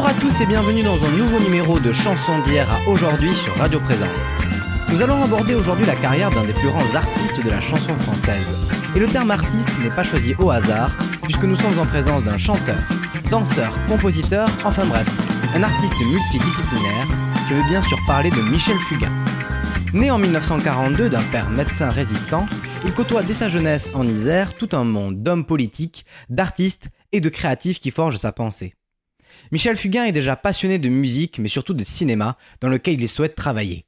Bonjour à tous et bienvenue dans un nouveau numéro de Chansons d'hier à aujourd'hui sur Radio Présence. Nous allons aborder aujourd'hui la carrière d'un des plus grands artistes de la chanson française. Et le terme artiste n'est pas choisi au hasard, puisque nous sommes en présence d'un chanteur, danseur, compositeur, enfin bref, un artiste multidisciplinaire. Je veux bien sûr parler de Michel Fugain. Né en 1942 d'un père médecin résistant, il côtoie dès sa jeunesse en Isère tout un monde d'hommes politiques, d'artistes et de créatifs qui forgent sa pensée. Michel Fugain est déjà passionné de musique, mais surtout de cinéma, dans lequel il souhaite travailler.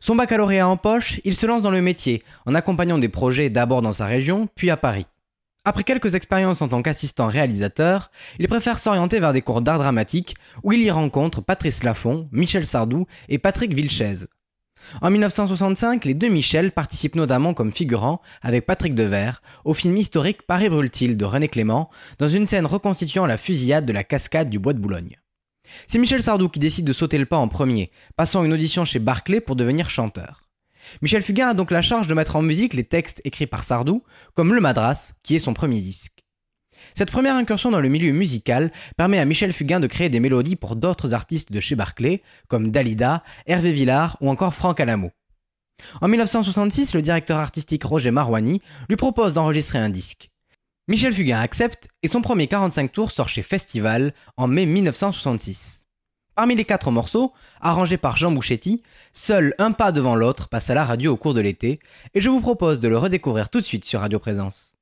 Son baccalauréat en poche, il se lance dans le métier, en accompagnant des projets d'abord dans sa région, puis à Paris. Après quelques expériences en tant qu'assistant réalisateur, il préfère s'orienter vers des cours d'art dramatique, où il y rencontre Patrice Laffont, Michel Sardou et Patrick Vilchez. En 1965, les deux Michel participent notamment comme figurants, avec Patrick Devers, au film historique Paris brûle-t-il de René Clément, dans une scène reconstituant la fusillade de la cascade du Bois de Boulogne. C'est Michel Sardou qui décide de sauter le pas en premier, passant une audition chez Barclay pour devenir chanteur. Michel Fugain a donc la charge de mettre en musique les textes écrits par Sardou, comme Le Madras, qui est son premier disque. Cette première incursion dans le milieu musical permet à Michel Fugain de créer des mélodies pour d'autres artistes de chez Barclay, comme Dalida, Hervé Villard ou encore Franck Alamo. En 1966, le directeur artistique Roger Marouani lui propose d'enregistrer un disque. Michel Fugain accepte et son premier 45 tours sort chez Festival en mai 1966. Parmi les quatre morceaux, arrangés par Jean Bouchetti, seul un pas devant l'autre passe à la radio au cours de l'été, et je vous propose de le redécouvrir tout de suite sur Radio Présence.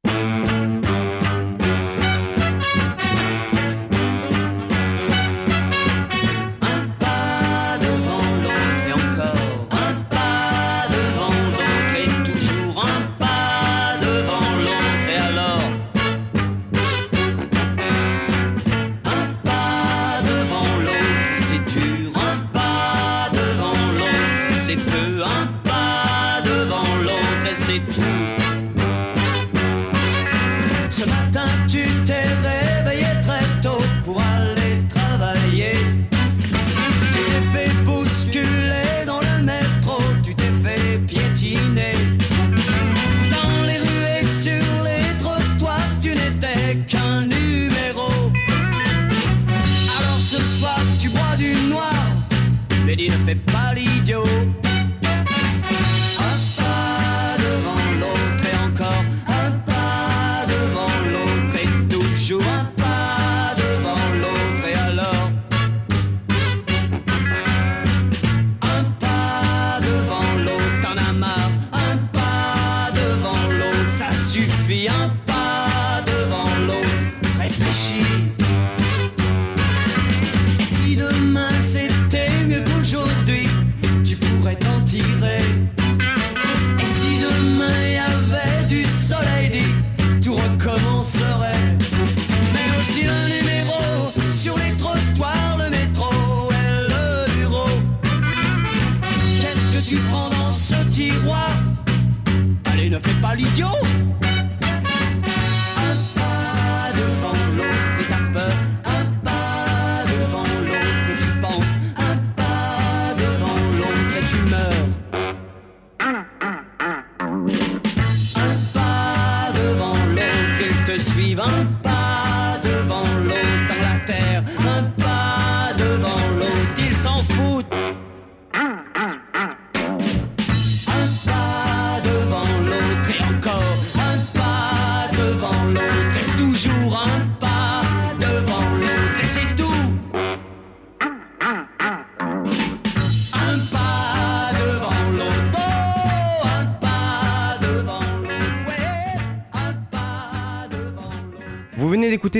pas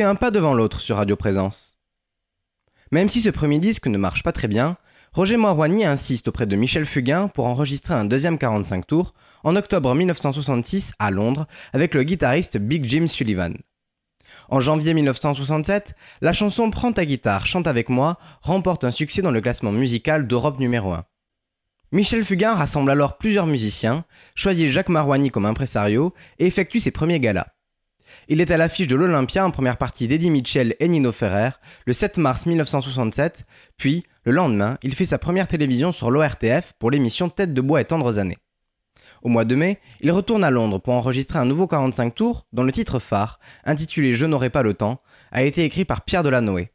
un pas devant l'autre sur Radio Présence. Même si ce premier disque ne marche pas très bien, Roger Moirwani insiste auprès de Michel Fugain pour enregistrer un deuxième 45 tours en octobre 1966 à Londres avec le guitariste Big Jim Sullivan. En janvier 1967, la chanson Prends ta guitare, chante avec moi remporte un succès dans le classement musical d'Europe numéro 1. Michel Fugain rassemble alors plusieurs musiciens, choisit Jacques Marouani comme impresario et effectue ses premiers galas. Il est à l'affiche de l'Olympia en première partie d'Eddie Mitchell et Nino Ferrer le 7 mars 1967, puis, le lendemain, il fait sa première télévision sur l'ORTF pour l'émission Tête de bois et tendres années. Au mois de mai, il retourne à Londres pour enregistrer un nouveau 45 tours dont le titre phare, intitulé Je n'aurai pas le temps, a été écrit par Pierre Delanoë.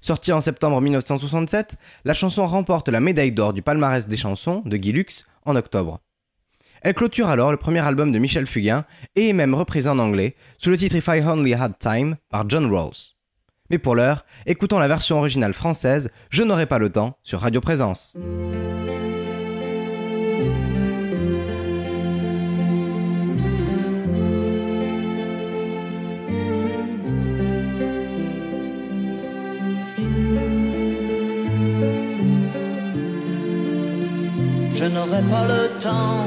Sortie en septembre 1967, la chanson remporte la médaille d'or du palmarès des chansons de Guy Lux en octobre. Elle clôture alors le premier album de Michel Fugain et est même reprise en anglais sous le titre If I Only Had Time par John Rawls. Mais pour l'heure, écoutons la version originale française Je n'aurai pas le temps sur Radio Présence. Je n'aurai pas le temps,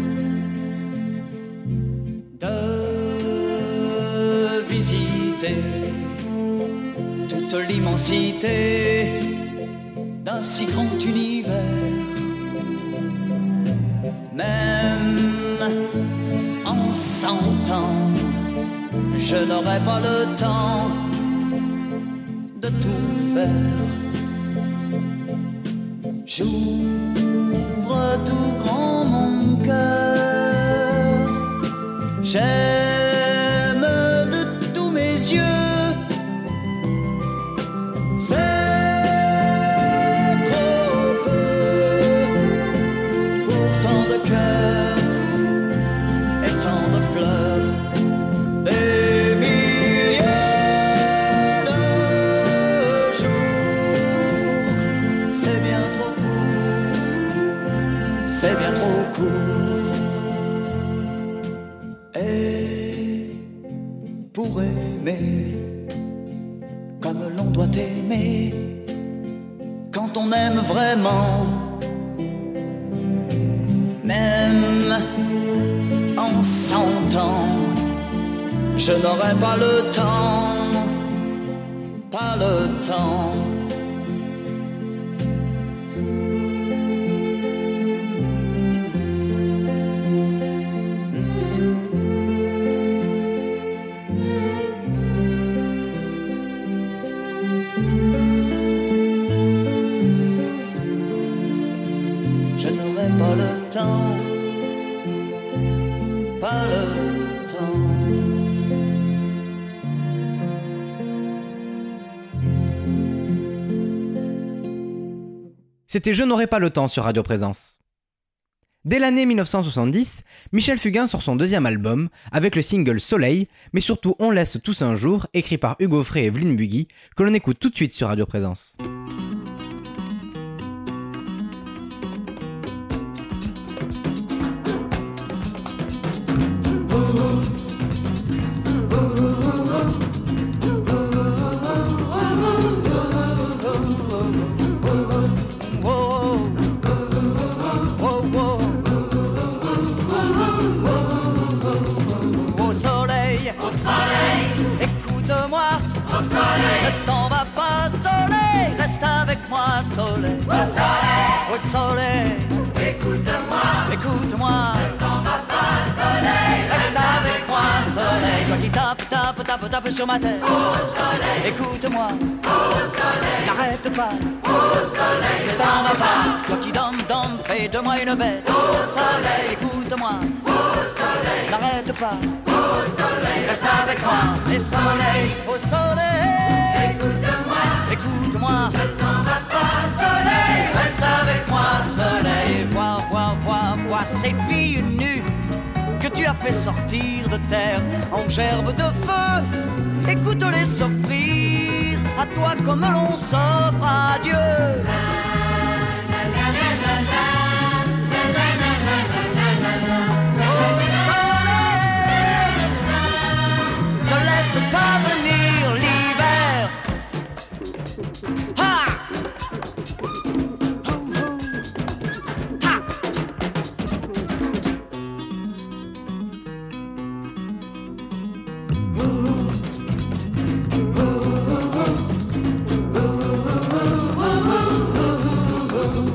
toute l'immensité d'un si grand univers. Même en cent ans, je n'aurai pas le temps de tout faire. J'ouvre tout grand mon cœur. J'aime C'est bien trop court. Et pour aimer, comme l'on doit aimer, quand on aime vraiment, même en cent ans, je n'aurai pas le temps, pas le temps. C'était Je n'aurai pas le temps sur Radio Présence. Dès l'année 1970, Michel Fugain sort son deuxième album avec le single Soleil, mais surtout On laisse tous un jour, écrit par Hugo Frey et Vline Buggy, que l'on écoute tout de suite sur Radio Présence. Soleil, au soleil, au soleil, écoute-moi, écoute-moi, ne t'en va pas, soleil, reste avec moi, soleil, toi qui tape, tape, tape, tape sur ma tête, au soleil, écoute-moi, au soleil, n'arrête pas, ne t'en va pas, toi qui donne, donne, fais de moi une bête. Au soleil, écoute-moi. Au soleil, n'arrête pas. Au soleil, reste avec moi. Et soleil, au soleil, écoute-moi. Écoute-moi. Ne t'en va pas, soleil, avec moi, soleil. Vois, vois, vois, vois ces filles nues que tu as fait sortir de terre en gerbe de feu. Écoute-les s'offrir à toi comme l'on s'offre à Dieu. Ne laisse pas venir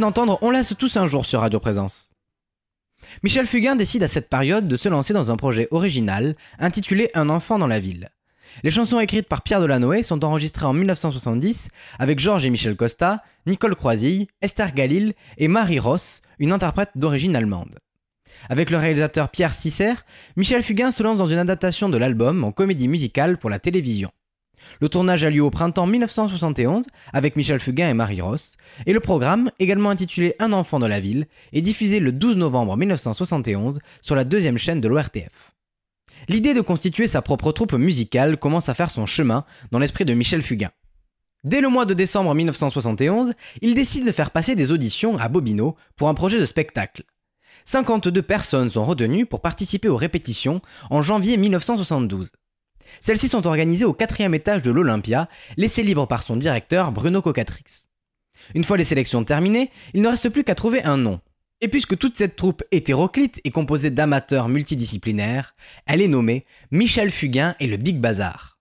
d'entendre On laisse tous un jour sur Radio Présence. Michel Fugain décide à cette période de se lancer dans un projet original intitulé Un enfant dans la ville. Les chansons écrites par Pierre Delanoë sont enregistrées en 1970 avec Georges et Michel Costa, Nicole Croisille, Esther Galil et Marie Ross, une interprète d'origine allemande. Avec le réalisateur Pierre Sisser, Michel Fugain se lance dans une adaptation de l'album en comédie musicale pour la télévision. Le tournage a lieu au printemps 1971 avec Michel Fugain et Marie Ross, et le programme, également intitulé Un enfant dans la ville, est diffusé le 12 novembre 1971 sur la deuxième chaîne de l'ORTF. L'idée de constituer sa propre troupe musicale commence à faire son chemin dans l'esprit de Michel Fugain. Dès le mois de décembre 1971, il décide de faire passer des auditions à Bobino pour un projet de spectacle. 52 personnes sont retenues pour participer aux répétitions en janvier 1972. Celles-ci sont organisées au quatrième étage de l'Olympia, laissé libre par son directeur Bruno Cocatrix. Une fois les sélections terminées, il ne reste plus qu'à trouver un nom. Et puisque toute cette troupe hétéroclite est composée d'amateurs multidisciplinaires, elle est nommée Michel Fugain et le Big Bazar.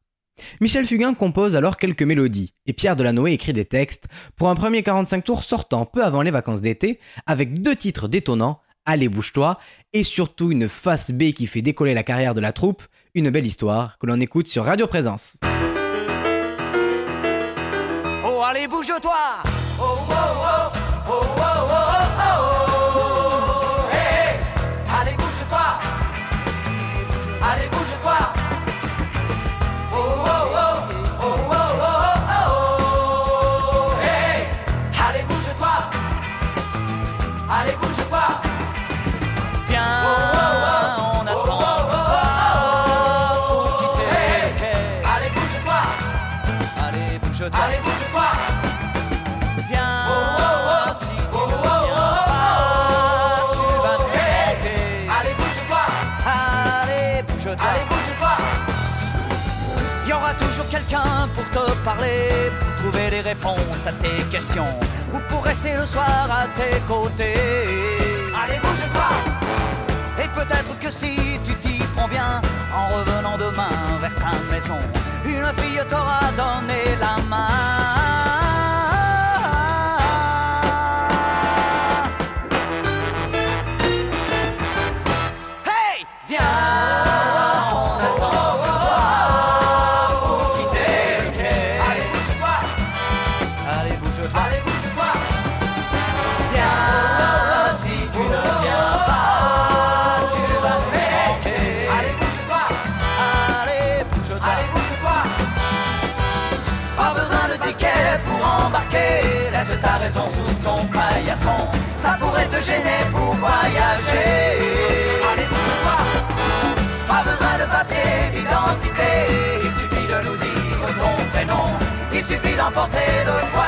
Michel Fugain compose alors quelques mélodies, et Pierre Delanoë écrit des textes pour un premier 45 tours sortant peu avant les vacances d'été, avec deux titres détonnants, Allez bouge-toi, et surtout une face B qui fait décoller la carrière de la troupe, une belle histoire que l'on écoute sur Radio Présence. Oh allez bouge-toi Allez bouge-toi Allez bouge-toi Viens Si tu ne viens pas Tu vas Allez bouge-toi Allez bouge-toi Allez bouge-toi Il y aura toujours quelqu'un pour te parler Pour trouver des réponses à tes questions Ou pour rester le soir à tes côtés. Allez bouge-toi et peut-être que si tu t'y prends bien, en revenant demain vers ta maison, une fille t'aura donné la main. Te gêner pour voyager. Allez, bouge-toi. Pas besoin de papier d'identité. Il suffit de nous dire ton prénom. Il suffit d'emporter de quoi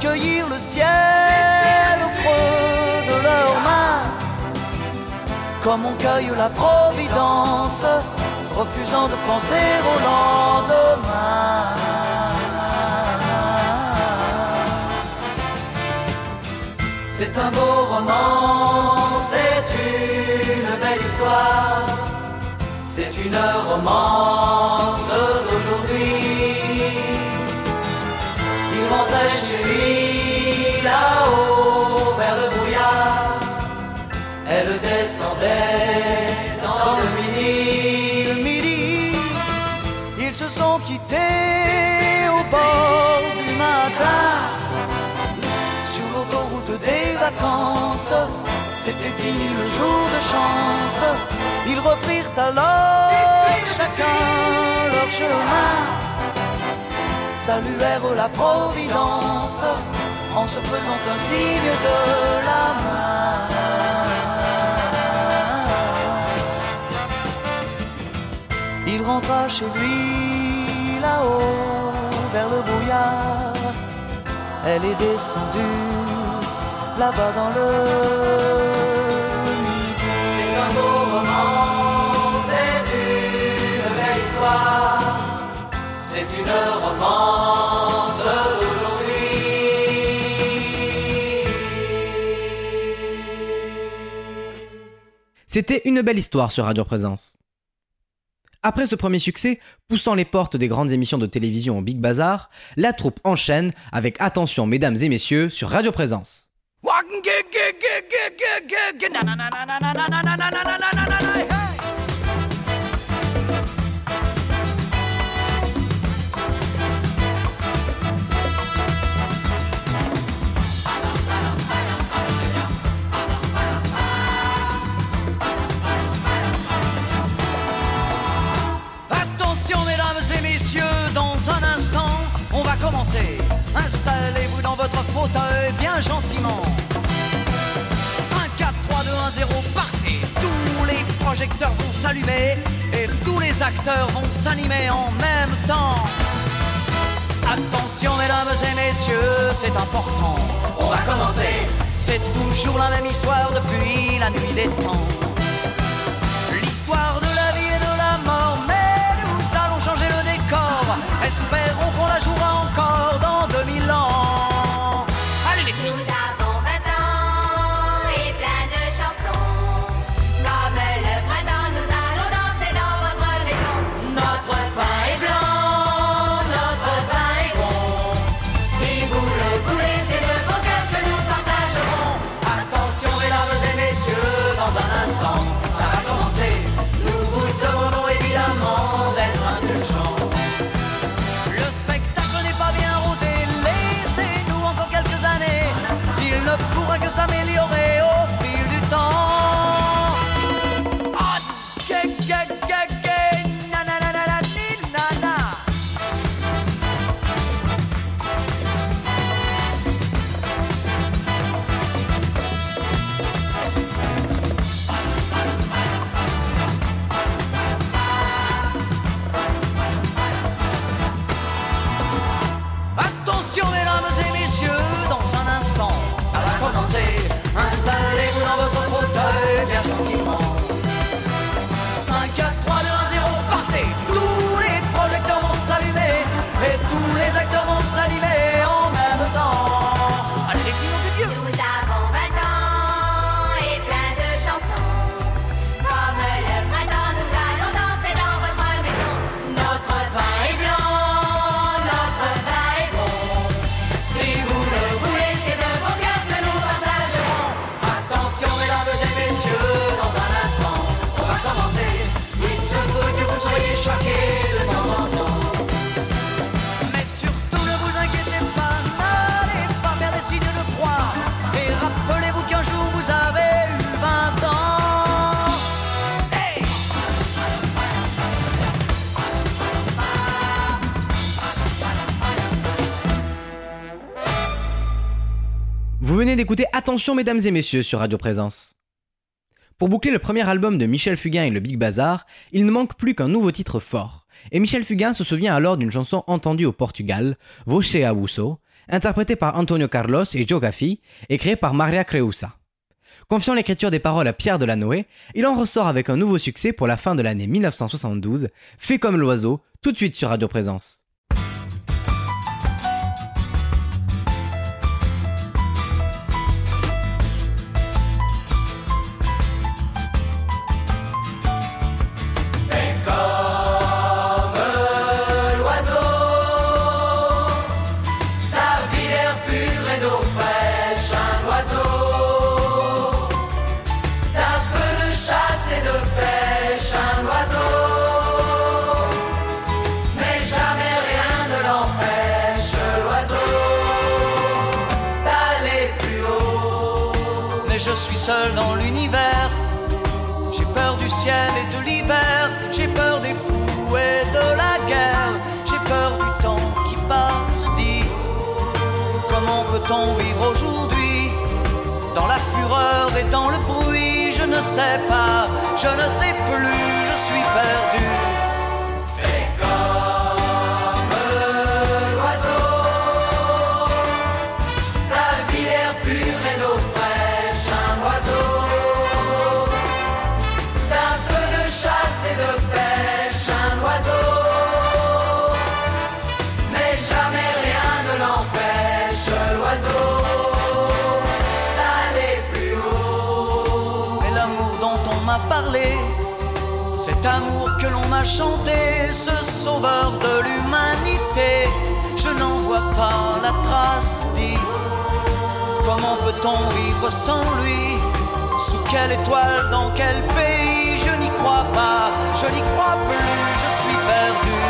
qui cueillirent le ciel au creux de leurs mains, comme on cueille la providence, refusant de penser au lendemain. C'est un beau roman, c'est une belle histoire, c'est une romance d'aujourd'hui. Il rentrait chez lui là-haut vers le brouillard, elle descendait dans le midi. Le midi, ils se sont quittés au bord du matin sur l'autoroute des vacances. C'était fini le jour de chance. Ils reprirent alors chacun leur chemin. Saluèrent la Providence en se faisant un signe de la main. Il rentra chez lui là-haut vers le brouillard. Elle est descendue là-bas dans le C'était une belle histoire sur Radio Présence. Après ce premier succès, poussant les portes des grandes émissions de télévision au Big Bazar, la troupe enchaîne avec Attention mesdames et messieurs sur Radio Présence. Fauteuil bien gentiment. 5, 4, 3, 2, 1, 0, partez. Tous les projecteurs vont s'allumer et tous les acteurs vont s'animer en même temps. Attention mesdames et messieurs, c'est important. On va commencer. C'est toujours la même histoire depuis la nuit des temps. L'histoire de la vie et de la mort, mais nous allons changer le décor. Espérons D'écouter Attention mesdames et messieurs sur Radio Présence. Pour boucler le premier album de Michel Fugain et le Big Bazar, il ne manque plus qu'un nouveau titre fort. Et Michel Fugain se souvient alors d'une chanson entendue au Portugal, Voce Abuso, interprétée par Antonio Carlos et Joe Gaffi et créée par Maria Creusa. Confiant l'écriture des paroles à Pierre Delanoë, il en ressort avec un nouveau succès pour la fin de l'année 1972, Fait comme l'oiseau, tout de suite sur Radio Présence. Ne sais pas, je ne sais plus, je suis perdu. Cet amour que l'on m'a chanté, ce sauveur de l'humanité, je n'en vois pas la trace, dit. Comment peut-on vivre sans lui? Sous quelle étoile, dans quel pays? Je n'y crois pas, je n'y crois plus, je suis perdu.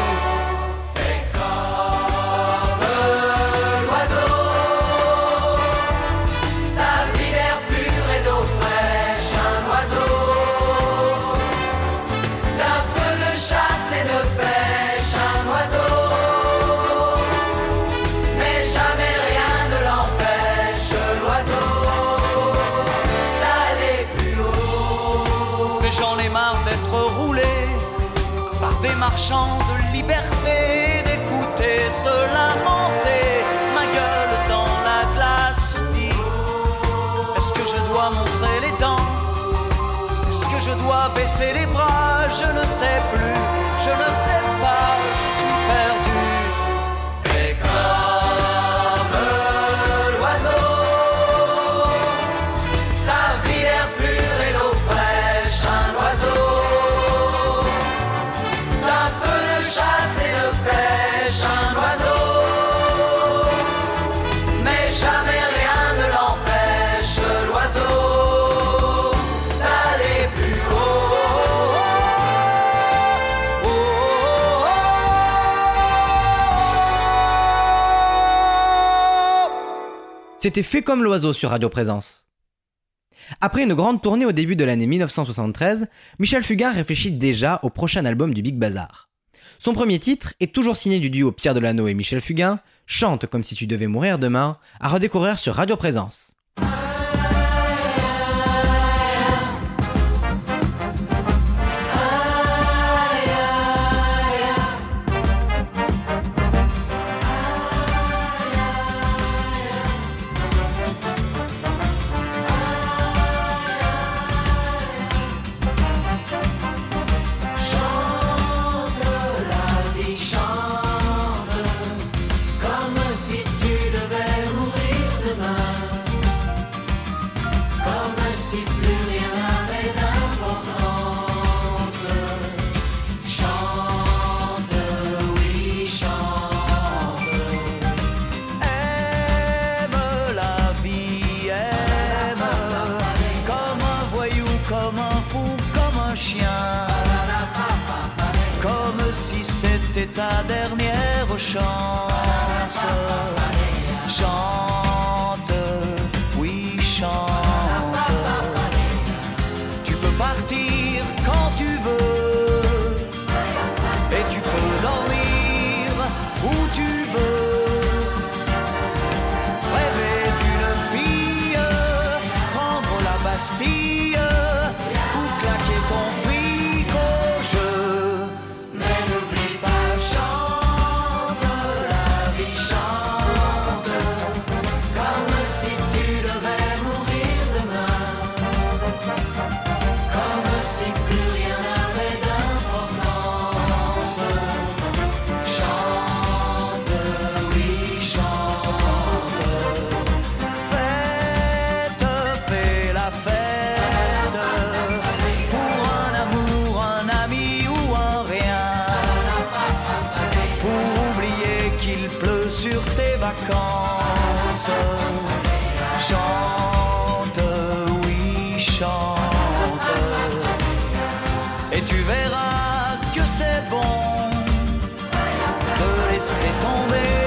Marchands de liberté, d'écouter se lamenter, ma gueule dans la glace dit Est-ce que je dois montrer les dents? Est-ce que je dois baisser les bras? Je ne sais plus, C'était fait comme l'oiseau sur Radio Présence. Après une grande tournée au début de l'année 1973, Michel Fugain réfléchit déjà au prochain album du Big Bazar. Son premier titre est toujours signé du duo Pierre Delano et Michel Fugain, Chante comme si tu devais mourir demain, à redécouvrir sur Radio Présence. Chance. Chante, oui, chante. Et tu verras que c'est bon de laisser tomber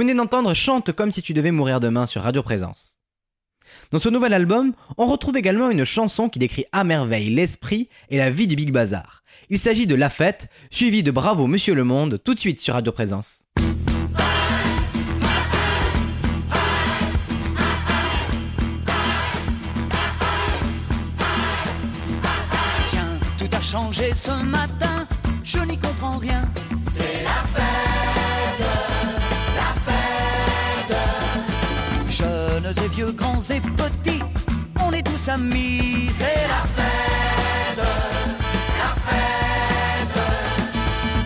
venez d'entendre Chante comme si tu devais mourir demain sur Radio Présence. Dans ce nouvel album, on retrouve également une chanson qui décrit à merveille l'esprit et la vie du Big Bazar. Il s'agit de La Fête, suivi de Bravo Monsieur le Monde, tout de suite sur Radio Présence. Tiens, tout a changé ce matin, je n'y comprends rien. C'est la fête, Jeunes et vieux, grands et petits, on est tous amis. C'est la fête, la fête.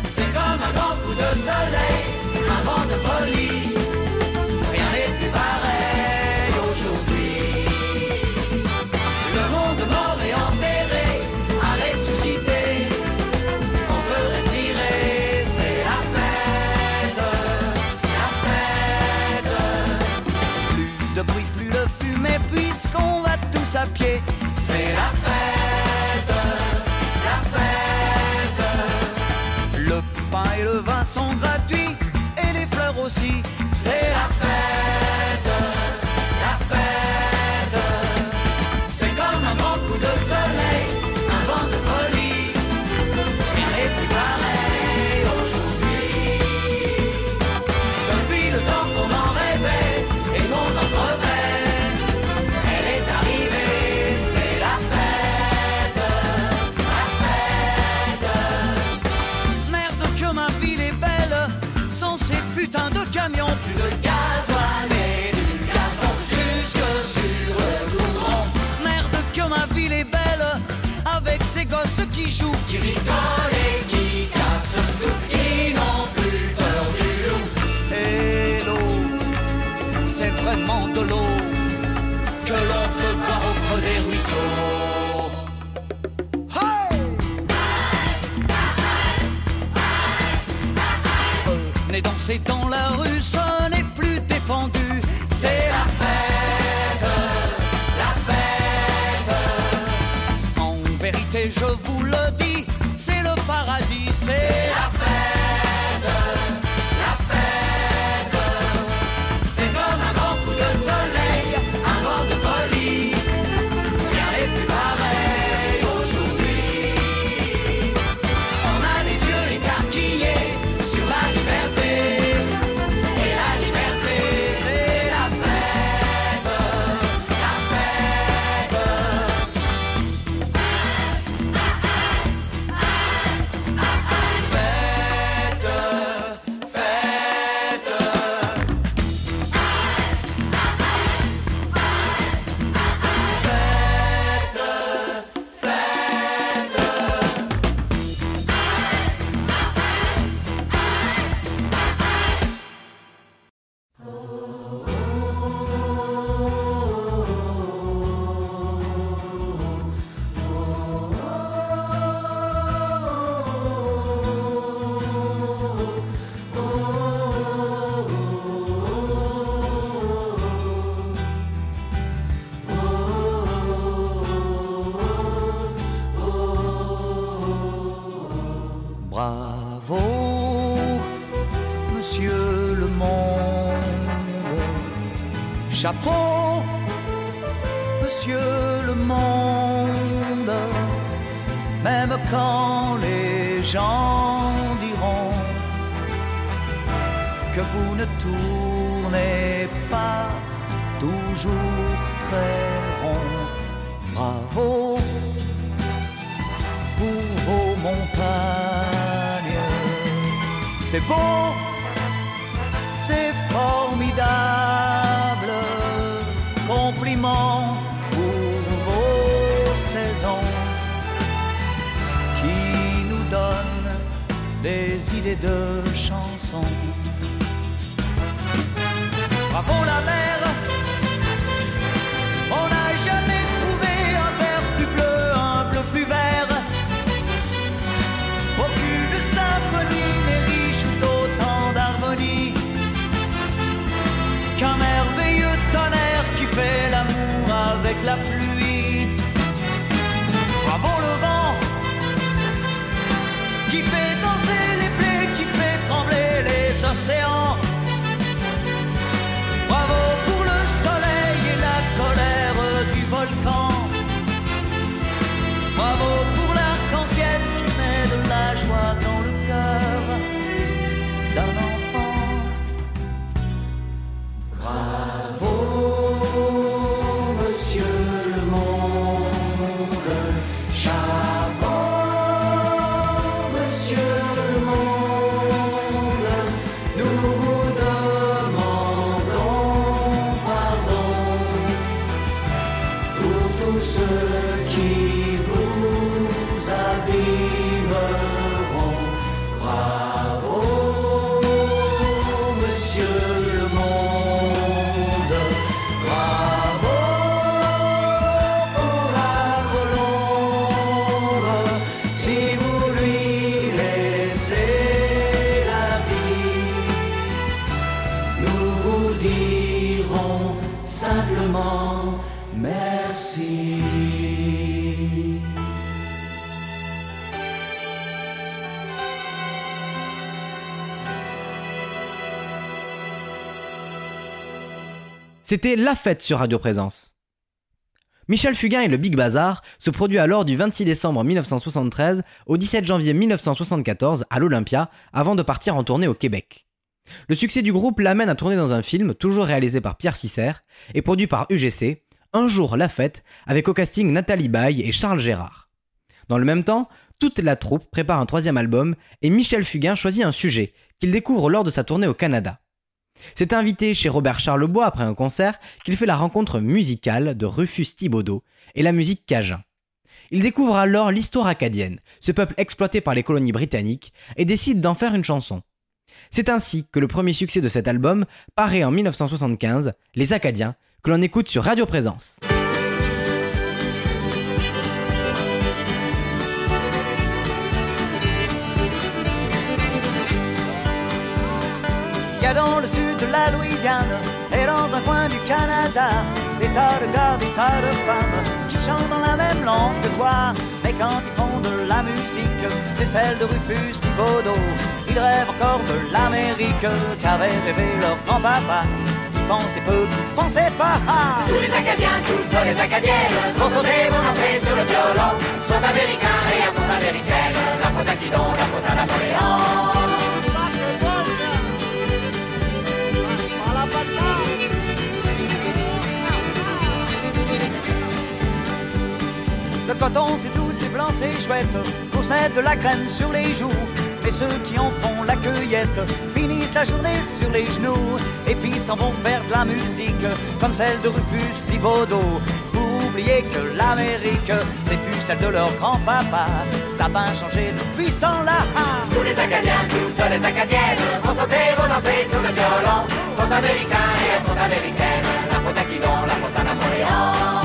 C'est comme un grand coup de soleil, un vent de folie. Aussi. Danser dans la rue, ce n'est plus défendu. C'est la fête, la fête. En vérité, je vous le dis, c'est le paradis, c'est la fête, très rond. Bravo pour vos montagnes. C'est beau, c'est formidable. Compliment pour vos saisons qui nous donnent des idées de chansons. Bravo la mer, C'était La Fête sur Radio Présence. Michel Fugain et le Big Bazar se produit alors du 26 décembre 1973 au 17 janvier 1974 à l'Olympia avant de partir en tournée au Québec. Le succès du groupe l'amène à tourner dans un film toujours réalisé par Pierre Sisser et produit par UGC, Un jour la fête, avec au casting Nathalie Baye et Charles Gérard. Dans le même temps, toute la troupe prépare un troisième album et Michel Fugain choisit un sujet qu'il découvre lors de sa tournée au Canada. C'est invité chez Robert Charlebois après un concert qu'il fait la rencontre musicale de Rufus Thibaudot et la musique cajun. Il découvre alors l'histoire acadienne, ce peuple exploité par les colonies britanniques, et décide d'en faire une chanson. C'est ainsi que le premier succès de cet album paraît en 1975, Les Acadiens, que l'on écoute sur Radio Présence. A dans le sud de la Louisiane et dans un coin du Canada des tas de gars, des tas de femmes qui chantent dans la même langue que toi. Mais quand ils font de la musique, c'est celle de Rufus Thibaudot. Ils rêvent encore de l'Amérique qu'avait rêvé leur grand-papa. Pensaient peu, pensaient pas. Tous les Acadiens, toutes les Acadiennes vont sauter, vont danser sur le violon. Sont américains et sont américaines. La faute c'est chouette Pour se mettre de la crème sur les joues Mais ceux qui en font la cueillette Finissent la journée sur les genoux Et puis s'en vont faire de la musique Comme celle de Rufus Thibaudot Pour oublier que l'Amérique C'est plus celle de leur grand-papa Ça a bien changé depuis ce temps-là Tous les Acadiens, toutes les Acadiennes vont sauter, vont danser sur le violon. Sont américains et elles sont américaines. La faute à qui La faute à Napoléon.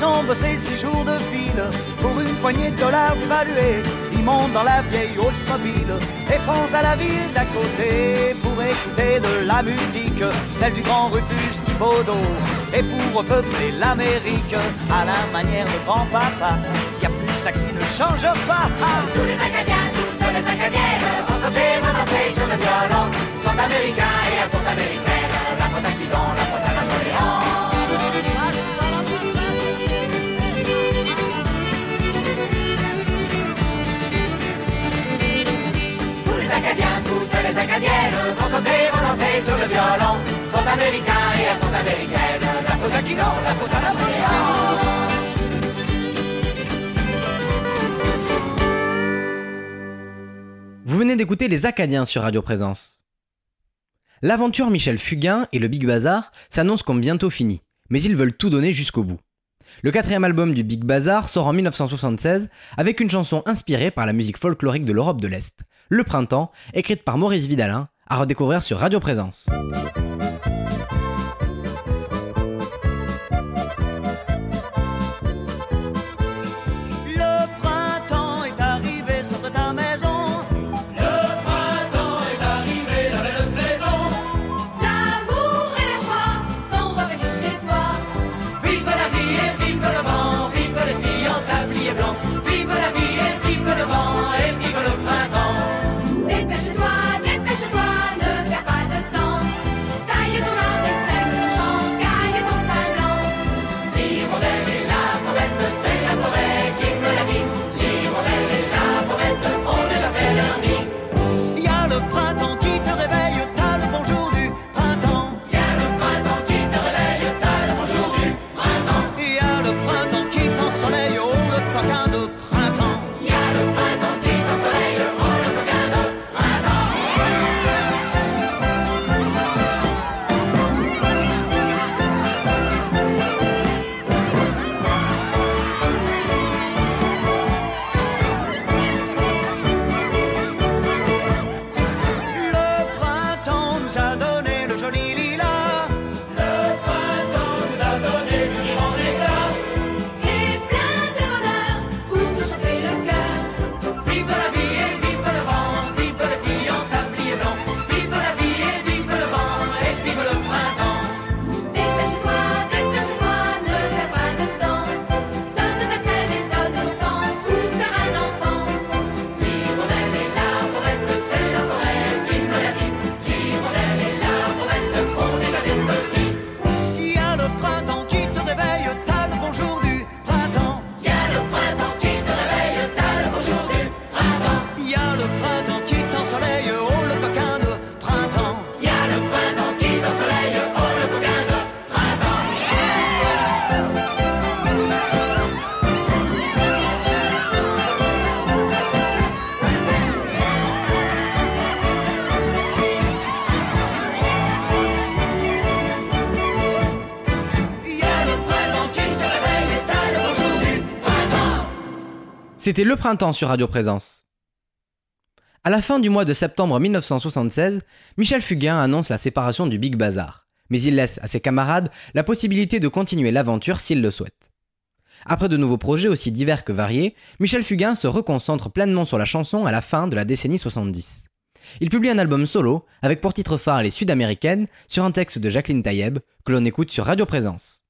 Ils ont six jours de file pour une poignée de dollars dévalués. Ils montent dans la vieille Oldsmobile et foncent à la ville d'à côté pour écouter de la musique, celle du grand Rufus Thibaudot. Et pour peupler l'Amérique à la manière de grand-papa, y a plus ça qui ne change pas. Tous les Acadiens, toutes les Acadiennes, en sauter, sur le violon, sont américains et elles sont américaines. La qui dans Vous venez d'écouter Les Acadiens sur Radio Présence. L'aventure Michel Fugain et le Big Bazar s'annoncent comme bientôt finie, mais ils veulent tout donner jusqu'au bout. Le quatrième album du Big Bazar sort en 1976 avec une chanson inspirée par la musique folklorique de l'Europe de l'Est, le Printemps, écrite par Maurice Vidalin, à redécouvrir sur Radio Présence. C'était le printemps sur Radio Présence. À la fin du mois de septembre 1976, Michel Fugain annonce la séparation du Big Bazar, mais il laisse à ses camarades la possibilité de continuer l'aventure s'ils le souhaitent. Après de nouveaux projets aussi divers que variés, Michel Fugain se reconcentre pleinement sur la chanson à la fin de la décennie 70. Il publie un album solo avec pour titre phare Les Sud-Américaines sur un texte de Jacqueline Taïeb que l'on écoute sur Radio Présence.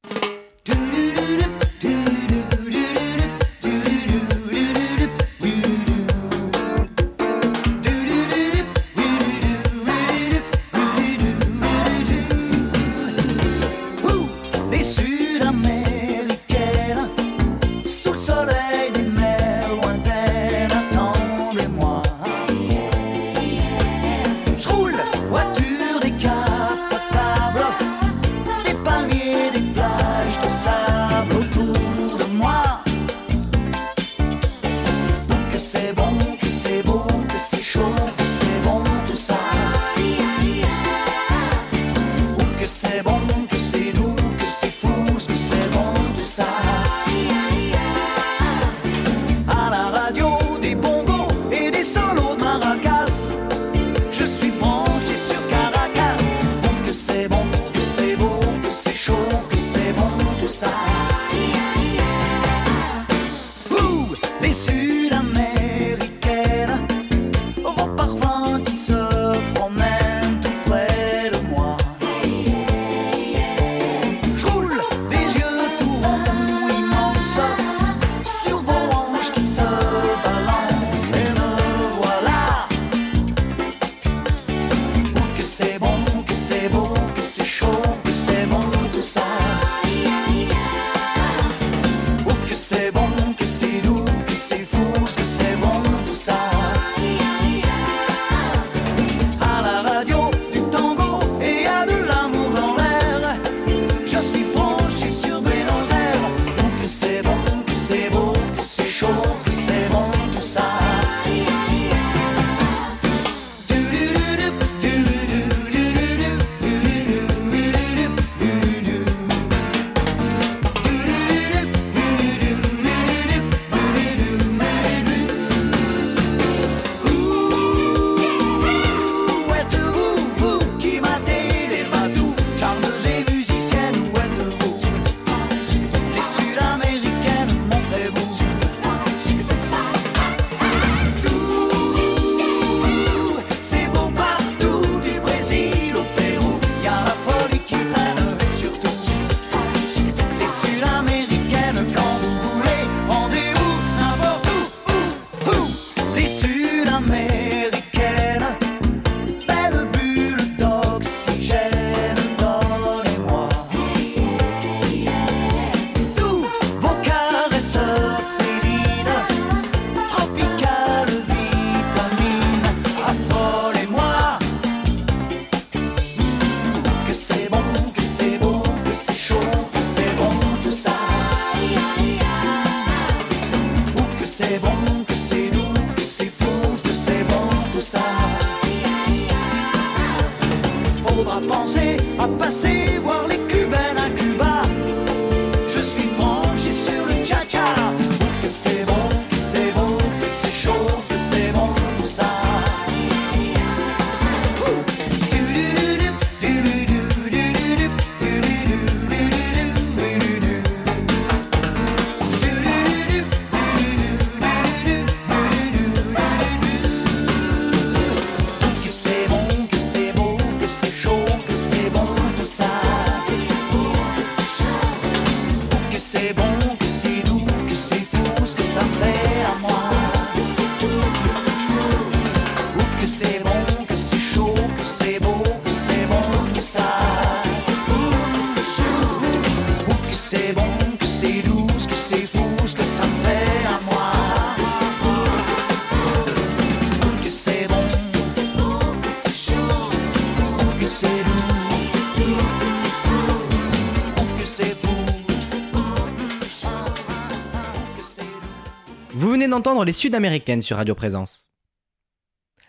Vous venez d'entendre les Sud-Américaines sur Radio Présence.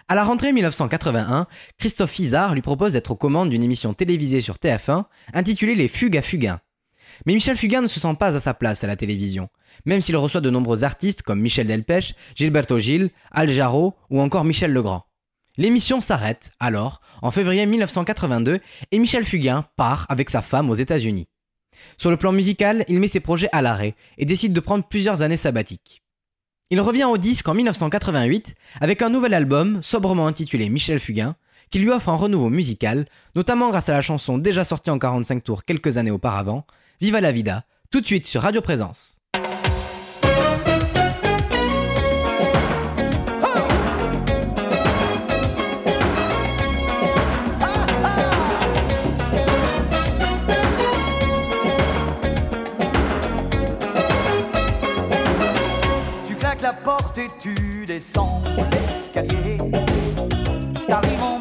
À la rentrée 1981, Christophe Izard lui propose d'être aux commandes d'une émission télévisée sur TF1 intitulée Les Fugues à Fugain. Mais Michel Fugain ne se sent pas à sa place à la télévision, même s'il reçoit de nombreux artistes comme Michel Delpech, Gilberto Gil, Al Jarreau ou encore Michel Legrand. L'émission s'arrête alors en février 1982 et Michel Fugain part avec sa femme aux États-Unis. Sur le plan musical, il met ses projets à l'arrêt et décide de prendre plusieurs années sabbatiques. Il revient au disque en 1988 avec un nouvel album sobrement intitulé Michel Fugain qui lui offre un renouveau musical, notamment grâce à la chanson déjà sortie en 45 tours quelques années auparavant, Viva la Vida, tout de suite sur Radio Présence. descends l'escalier, t'arrives en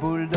boule de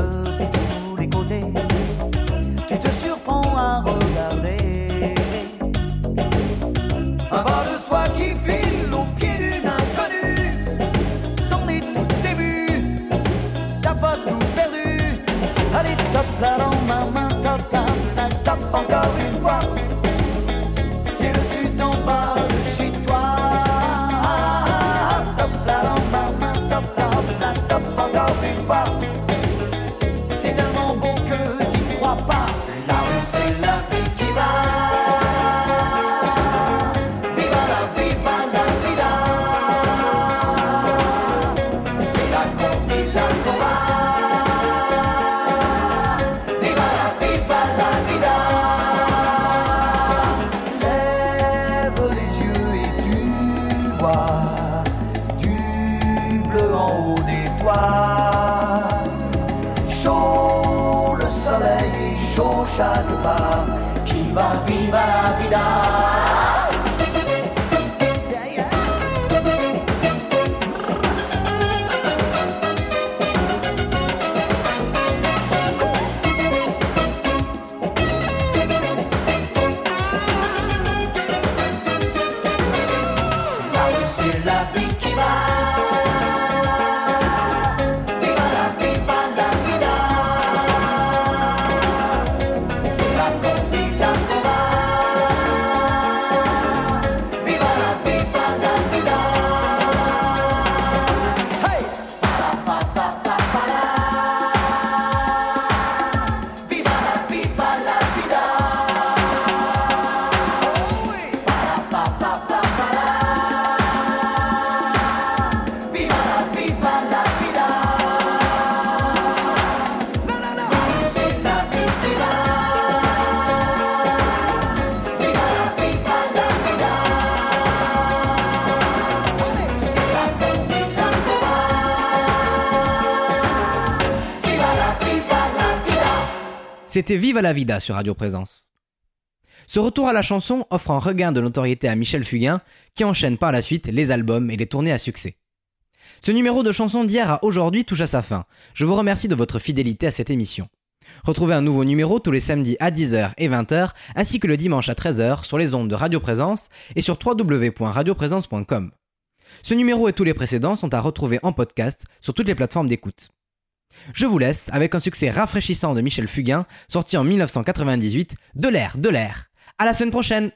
C'était Viva la Vida sur Radio Présence. Ce retour à la chanson offre un regain de notoriété à Michel Fugain, qui enchaîne par la suite les albums et les tournées à succès. Ce numéro de chanson d'hier à aujourd'hui touche à sa fin. Je vous remercie de votre fidélité à cette émission. Retrouvez un nouveau numéro tous les samedis à 10h et 20h, ainsi que le dimanche à 13h sur les ondes de Radio Présence et sur www.radioprésence.com. Ce numéro et tous les précédents sont à retrouver en podcast sur toutes les plateformes d'écoute. Je vous laisse avec un succès rafraîchissant de Michel Fugain, sorti en 1998, De l'air, de l'air. À la semaine prochaine!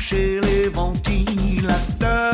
C'est quoi